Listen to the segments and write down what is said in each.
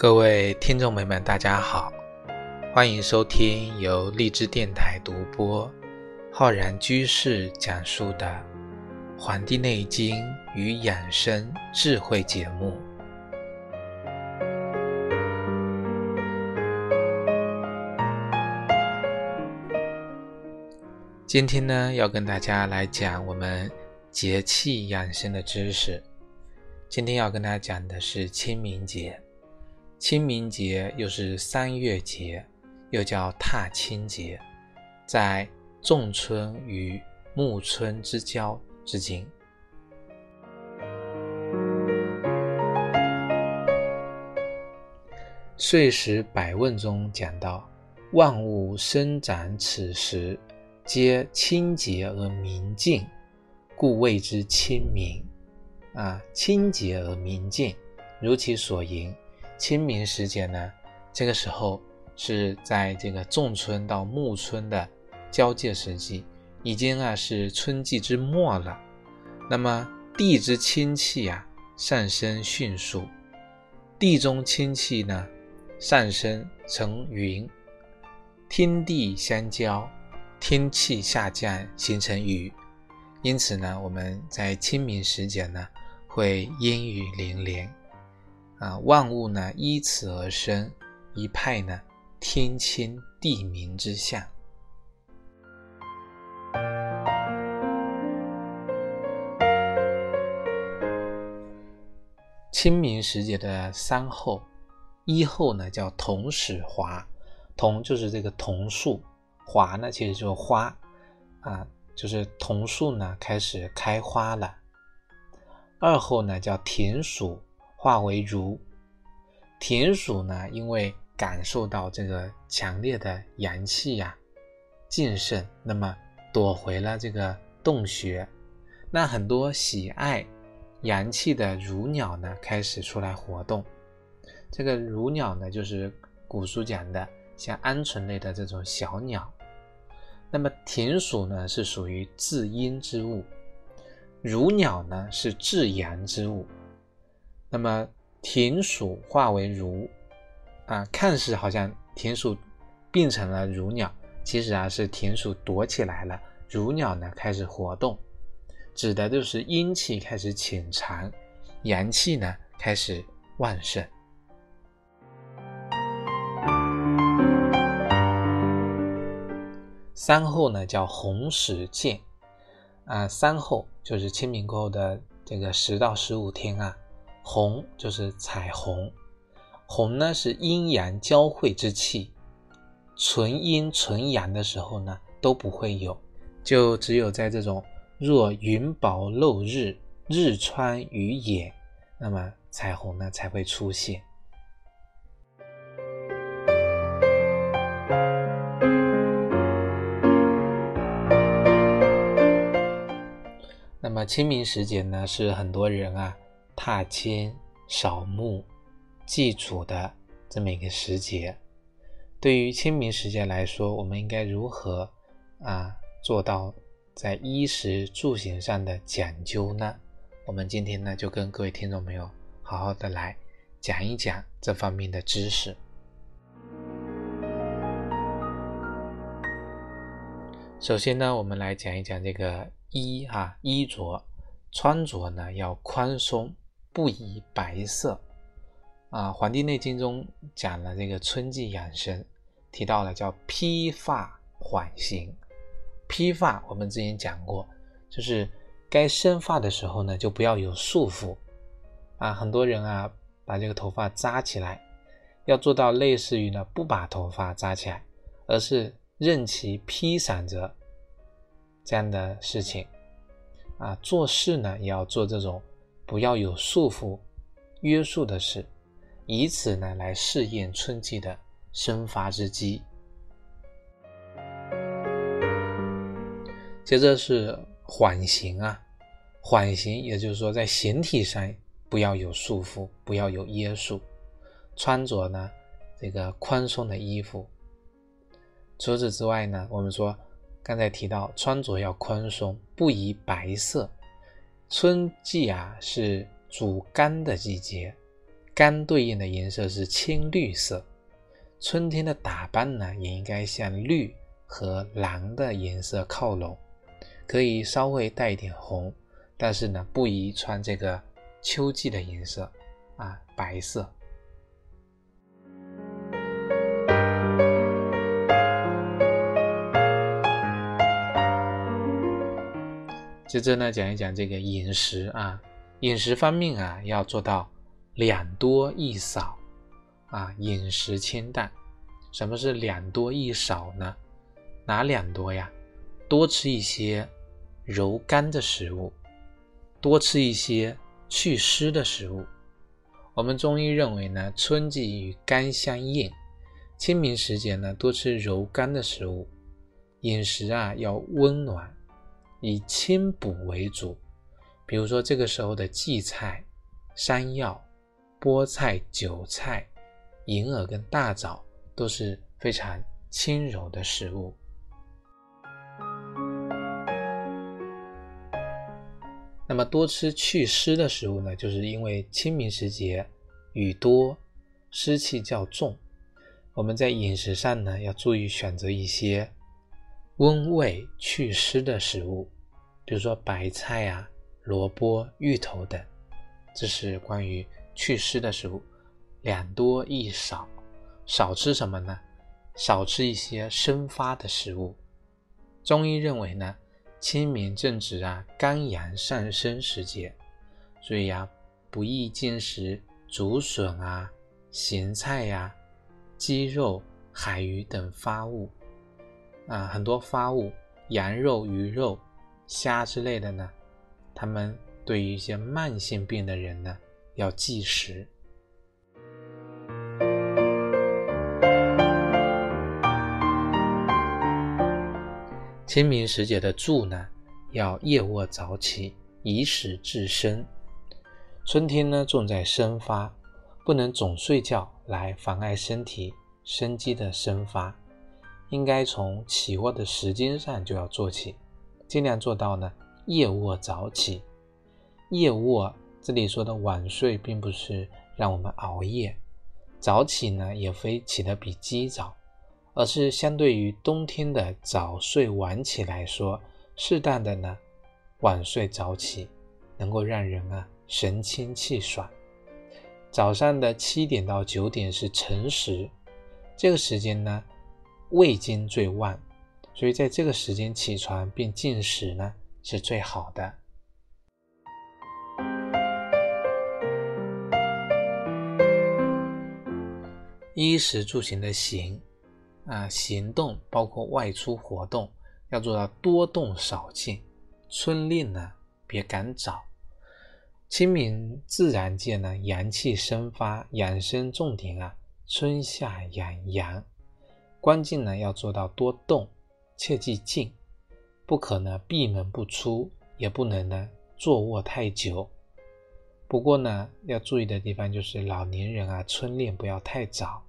各位听众朋友们，大家好，欢迎收听由荔枝电台独播、浩然居士讲述的《黄帝内经与养生智慧》节目。今天呢，要跟大家来讲我们节气养生的知识。今天要跟大家讲的是清明节。清明节又是三月节，又叫踏青节，在仲春与暮春之交之间。《岁时百问》中讲到：“万物生长此时，皆清洁而明净，故谓之清明。”啊，清洁而明净，如其所言。清明时节呢，这个时候是在这个仲春到暮春的交界时期，已经啊是春季之末了。那么地之清气啊上升迅速，地中清气呢上升成云，天地相交，天气下降形成雨，因此呢我们在清明时节呢会阴雨连连。啊，万物呢依此而生，一派呢天清地明之象。清明时节的三候，一候呢叫桐始华，桐就是这个桐树，华呢其实就是花，啊，就是桐树呢开始开花了。二候呢叫田鼠。化为如田鼠呢，因为感受到这个强烈的阳气呀，劲盛，那么躲回了这个洞穴。那很多喜爱阳气的如鸟呢，开始出来活动。这个如鸟呢，就是古书讲的像鹌鹑类的这种小鸟。那么田鼠呢，是属于至阴之物；如鸟呢，是至阳之物。那么田鼠化为如，啊，看似好像田鼠变成了如鸟，其实啊是田鼠躲起来了，如鸟呢开始活动，指的就是阴气开始潜藏，阳气呢开始旺盛。三后呢叫红始见，啊，三后就是清明过后的这个十到十五天啊。红就是彩虹，红呢是阴阳交汇之气，纯阴纯阳的时候呢都不会有，就只有在这种若云薄露日，日穿于野，那么彩虹呢才会出现。那么清明时节呢，是很多人啊。踏青、扫墓、祭祖的这么一个时节，对于清明时节来说，我们应该如何啊做到在衣食住行上的讲究呢？我们今天呢就跟各位听众朋友好好的来讲一讲这方面的知识。首先呢，我们来讲一讲这个衣啊衣着穿着呢要宽松。不宜白色啊，《黄帝内经》中讲了这个春季养生，提到了叫披发缓行。披发我们之前讲过，就是该生发的时候呢，就不要有束缚啊。很多人啊，把这个头发扎起来，要做到类似于呢，不把头发扎起来，而是任其披散着这样的事情啊。做事呢，也要做这种。不要有束缚、约束的事，以此呢来试验春季的生发之机。接着是缓行啊，缓行，也就是说在形体上不要有束缚，不要有约束，穿着呢这个宽松的衣服。除此之外呢，我们说刚才提到穿着要宽松，不宜白色。春季啊是主肝的季节，肝对应的颜色是青绿色。春天的打扮呢，也应该向绿和蓝的颜色靠拢，可以稍微带一点红，但是呢，不宜穿这个秋季的颜色啊，白色。接着呢，讲一讲这个饮食啊，饮食方面啊，要做到两多一少。啊，饮食清淡。什么是两多一少呢？哪两多呀？多吃一些柔肝的食物，多吃一些祛湿的食物。我们中医认为呢，春季与肝相应，清明时节呢，多吃柔肝的食物。饮食啊，要温暖，以清补为主。比如说这个时候的荠菜、山药、菠菜、韭菜。银耳跟大枣都是非常轻柔的食物。那么多吃祛湿的食物呢？就是因为清明时节雨多，湿气较重，我们在饮食上呢要注意选择一些温胃祛湿的食物，比如说白菜啊、萝卜、芋头等，这是关于祛湿的食物。两多一少，少吃什么呢？少吃一些生发的食物。中医认为呢，清明正值啊肝阳上升时节，所以呀，不宜进食竹笋啊、咸菜呀、鸡肉、海鱼等发物啊，很多发物，羊肉、鱼肉、虾之类的呢，他们对于一些慢性病的人呢，要忌食。清明时节的住呢，要夜卧早起，以使至生。春天呢，重在生发，不能总睡觉来妨碍身体生机的生发，应该从起卧的时间上就要做起，尽量做到呢夜卧早起。夜卧这里说的晚睡，并不是让我们熬夜；早起呢，也非起得比鸡早。而是相对于冬天的早睡晚起来说，适当的呢，晚睡早起，能够让人啊神清气爽。早上的七点到九点是晨时，这个时间呢，胃经最旺，所以在这个时间起床并进食呢是最好的。衣食住行的行。啊，行动包括外出活动，要做到多动少静。春令呢，别赶早。清明自然界呢，阳气生发，养生重点啊，春夏养阳。关键呢，要做到多动，切忌静，不可呢闭门不出，也不能呢坐卧太久。不过呢，要注意的地方就是老年人啊，春练不要太早。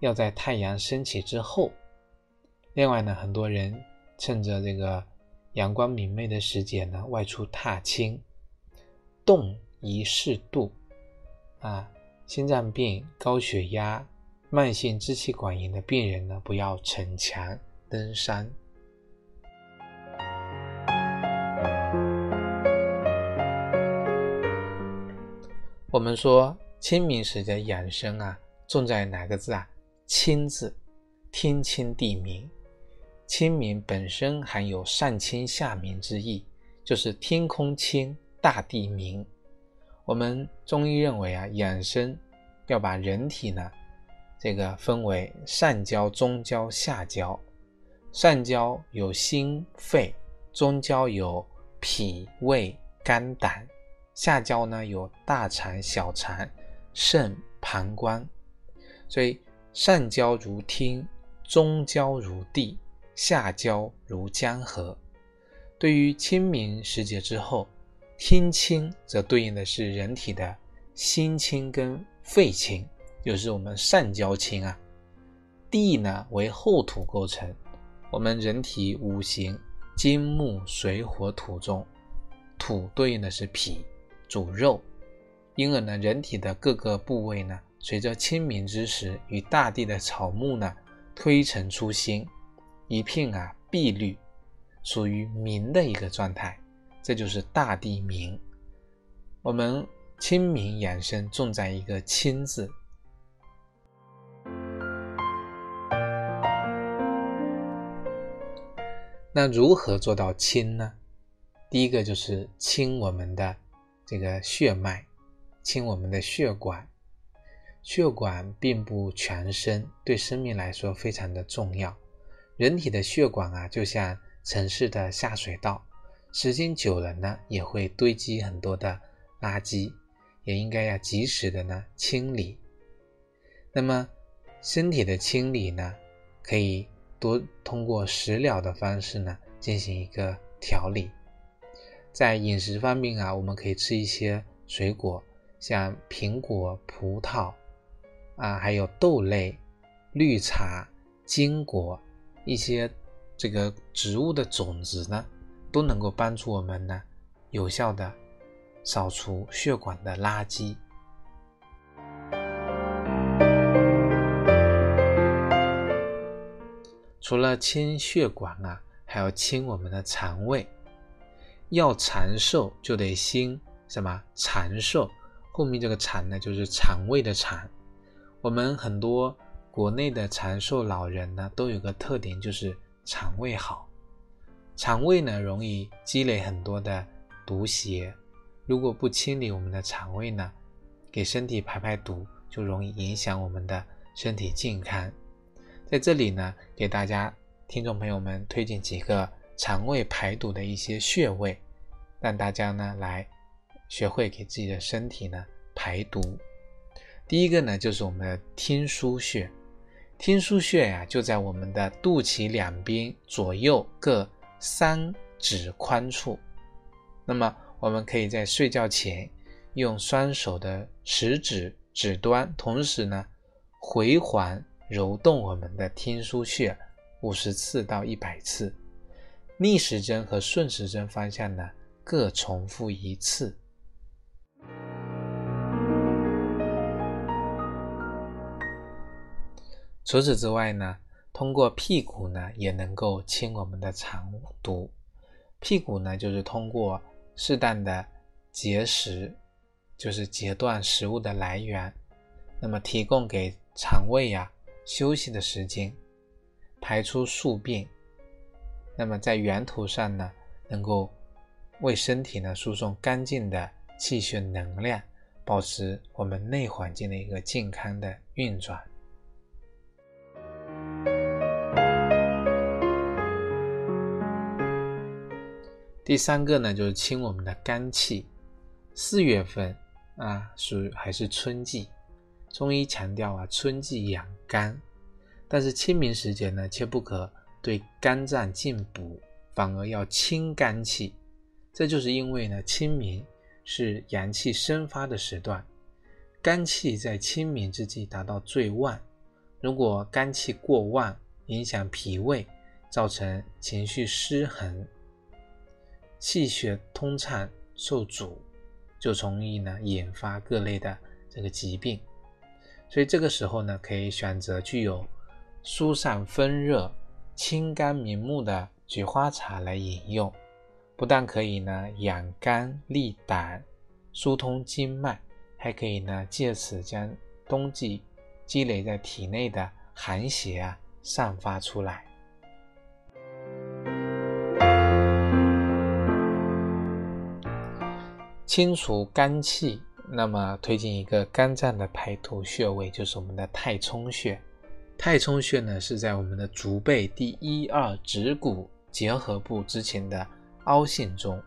要在太阳升起之后。另外呢，很多人趁着这个阳光明媚的时节呢，外出踏青，动宜适度。啊，心脏病、高血压、慢性支气管炎的病人呢，不要逞强登山。我们说清明时节养生啊，重在哪个字啊？清字，天清地明。清明本身含有上清下明之意，就是天空清，大地明。我们中医认为啊，养生要把人体呢，这个分为上焦、中焦、下焦。上焦有心肺，中焦有脾胃肝胆，下焦呢有大肠、小肠、肾、膀胱。所以。上焦如天，中焦如地，下焦如江河。对于清明时节之后，天清则对应的是人体的心清跟肺清，就是我们上焦清啊。地呢为厚土构成，我们人体五行金木水火土中，土对应的是脾，主肉；因而呢，人体的各个部位呢，随着清明之时，与大地的草木呢推陈出新，一片啊碧绿，属于明的一个状态，这就是大地明。我们清明养生重在一个清字。那如何做到清呢？第一个就是清我们的这个血脉，清我们的血管。血管并不全身，对生命来说非常的重要。人体的血管啊，就像城市的下水道，时间久了呢，也会堆积很多的垃圾，也应该要及时的呢清理。那么身体的清理呢，可以。多通过食疗的方式呢，进行一个调理。在饮食方面啊，我们可以吃一些水果，像苹果、葡萄啊，还有豆类、绿茶、坚果，一些这个植物的种子呢，都能够帮助我们呢，有效的扫除血管的垃圾。除了清血管啊，还要清我们的肠胃。要长寿就得心什么长寿，后面这个长呢，就是肠胃的肠。我们很多国内的长寿老人呢，都有个特点，就是肠胃好。肠胃呢，容易积累很多的毒邪，如果不清理我们的肠胃呢，给身体排排毒，就容易影响我们的身体健康。在这里呢，给大家听众朋友们推荐几个肠胃排毒的一些穴位，让大家呢来学会给自己的身体呢排毒。第一个呢就是我们的天枢穴，天枢穴呀就在我们的肚脐两边左右各三指宽处。那么我们可以在睡觉前用双手的食指指端，同时呢回环。揉动我们的天枢穴五十次到一百次，逆时针和顺时针方向呢各重复一次。除此之外呢，通过屁股呢也能够清我们的肠毒。屁股呢就是通过适当的节食，就是截断食物的来源，那么提供给肠胃呀。休息的时间，排出宿便，那么在源头上呢，能够为身体呢输送干净的气血能量，保持我们内环境的一个健康的运转。第三个呢，就是清我们的肝气。四月份啊，属还是春季。中医强调啊，春季养肝，但是清明时节呢，却不可对肝脏进补，反而要清肝气。这就是因为呢，清明是阳气生发的时段，肝气在清明之际达到最旺。如果肝气过旺，影响脾胃，造成情绪失衡，气血通畅受阻，就容易呢引发各类的这个疾病。所以这个时候呢，可以选择具有疏散风热、清肝明目的菊花茶来饮用，不但可以呢养肝利胆、疏通经脉，还可以呢借此将冬季积累在体内的寒邪啊散发出来，清除肝气。那么推荐一个肝脏的排毒穴位，就是我们的太冲穴。太冲穴呢是在我们的足背第一二趾骨结合部之前的凹陷中。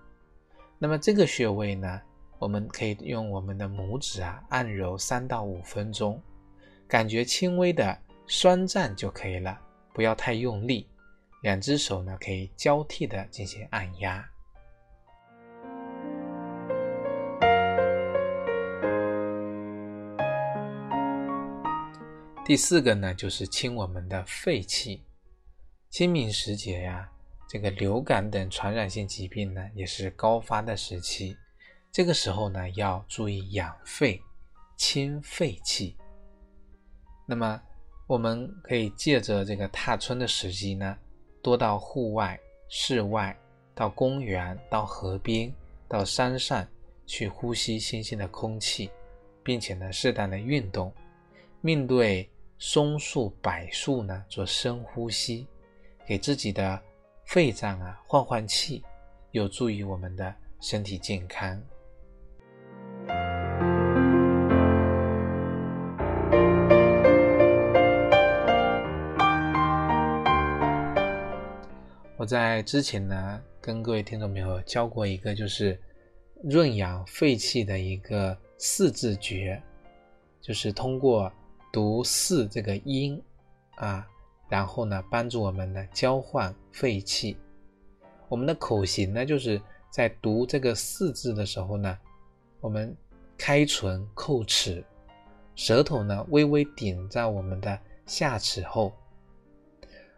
那么这个穴位呢，我们可以用我们的拇指啊按揉三到五分钟，感觉轻微的酸胀就可以了，不要太用力。两只手呢可以交替的进行按压。第四个呢，就是清我们的肺气。清明时节呀，这个流感等传染性疾病呢，也是高发的时期。这个时候呢，要注意养肺、清肺气。那么，我们可以借着这个踏春的时机呢，多到户外、室外，到公园、到河边、到山上去呼吸新鲜的空气，并且呢，适当的运动，面对松树、柏树呢，做深呼吸，给自己的肺脏啊换换气，有助于我们的身体健康。我在之前呢，跟各位听众朋友教过一个，就是润养肺气的一个四字诀，就是通过读四这个音啊，然后呢，帮助我们呢交换肺气。我们的口型呢，就是在读这个四字的时候呢，我们开唇叩齿，舌头呢微微顶在我们的下齿后。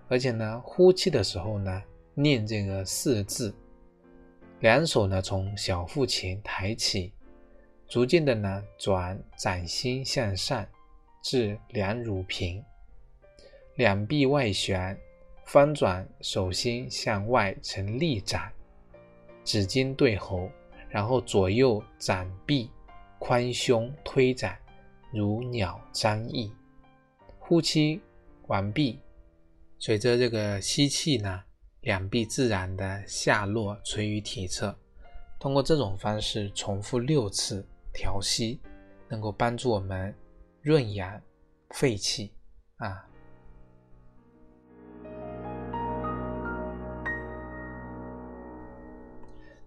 而且呢，呼气的时候呢，念这个四字，两手呢从小腹前抬起，逐渐的呢转掌心向上至两乳平，两臂外旋，翻转手心向外成立掌，指尖对喉，然后左右展臂宽胸推展，如鸟张翼。呼气完毕。随着这个吸气呢，两臂自然的下落垂于体侧。通过这种方式重复六次调息，能够帮助我们润养肺气啊。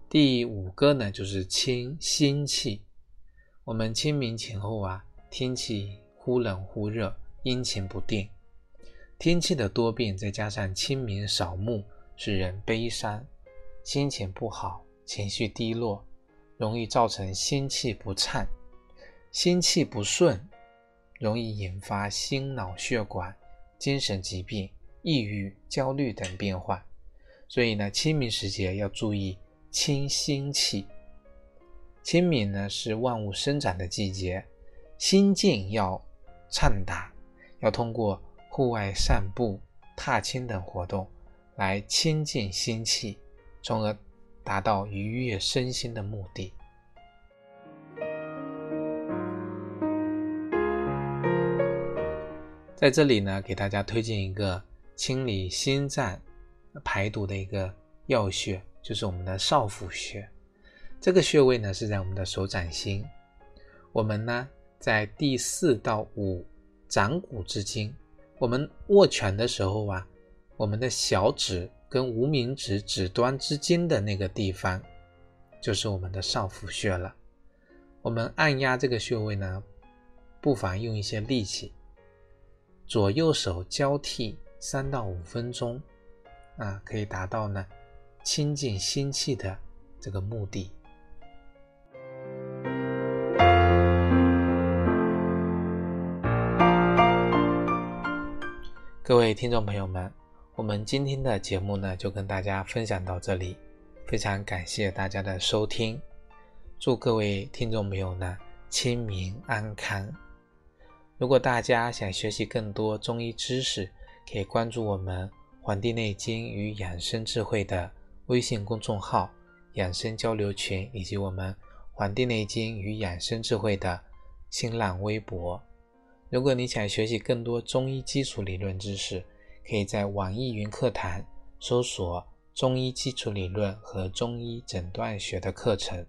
第五个呢，就是清心气。我们清明前后啊，天气忽冷忽热，阴晴不定。天气的多变，再加上清明扫墓，使人悲伤，心情不好，情绪低落，容易造成心气不畅、心气不顺，容易引发心脑血管、精神疾病、抑郁、焦虑等变化。所以呢，清明时节要注意清心气。清明呢是万物生长的季节，心境要畅达，要通过。户外散步、踏青等活动，来清净心气，从而达到愉悦身心的目的。在这里呢，给大家推荐一个清理心脏、排毒的一个要穴，就是我们的少府穴。这个穴位呢是在我们的手掌心，我们呢在第四到五掌骨之间。我们握拳的时候啊，我们的小指跟无名指指端之间的那个地方，就是我们的少府穴了。我们按压这个穴位呢，不妨用一些力气，左右手交替三到五分钟，啊，可以达到呢清净心气的这个目的。各位听众朋友们，我们今天的节目呢就跟大家分享到这里，非常感谢大家的收听，祝各位听众朋友呢清明安康。如果大家想学习更多中医知识，可以关注我们《黄帝内经与养生智慧》的微信公众号、养生交流群，以及我们《黄帝内经与养生智慧》的新浪微博。如果你想学习更多中医基础理论知识，可以在网易云课堂搜索“中医基础理论”和“中医诊断学”的课程。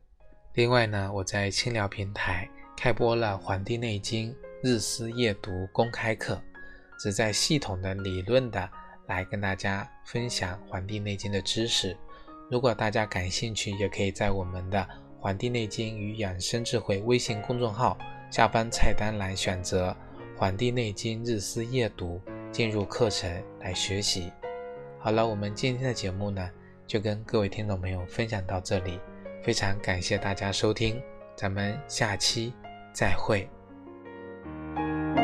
另外呢，我在清聊平台开播了《黄帝内经日思夜读》公开课，旨在系统的、理论的来跟大家分享《黄帝内经》的知识。如果大家感兴趣，也可以在我们的《黄帝内经与养生智慧》微信公众号下方菜单栏选择。《黄帝内经日思夜读》进入课程来学习。好了，我们今天的节目呢，就跟各位听众朋友分享到这里，非常感谢大家收听，咱们下期再会。Thank you.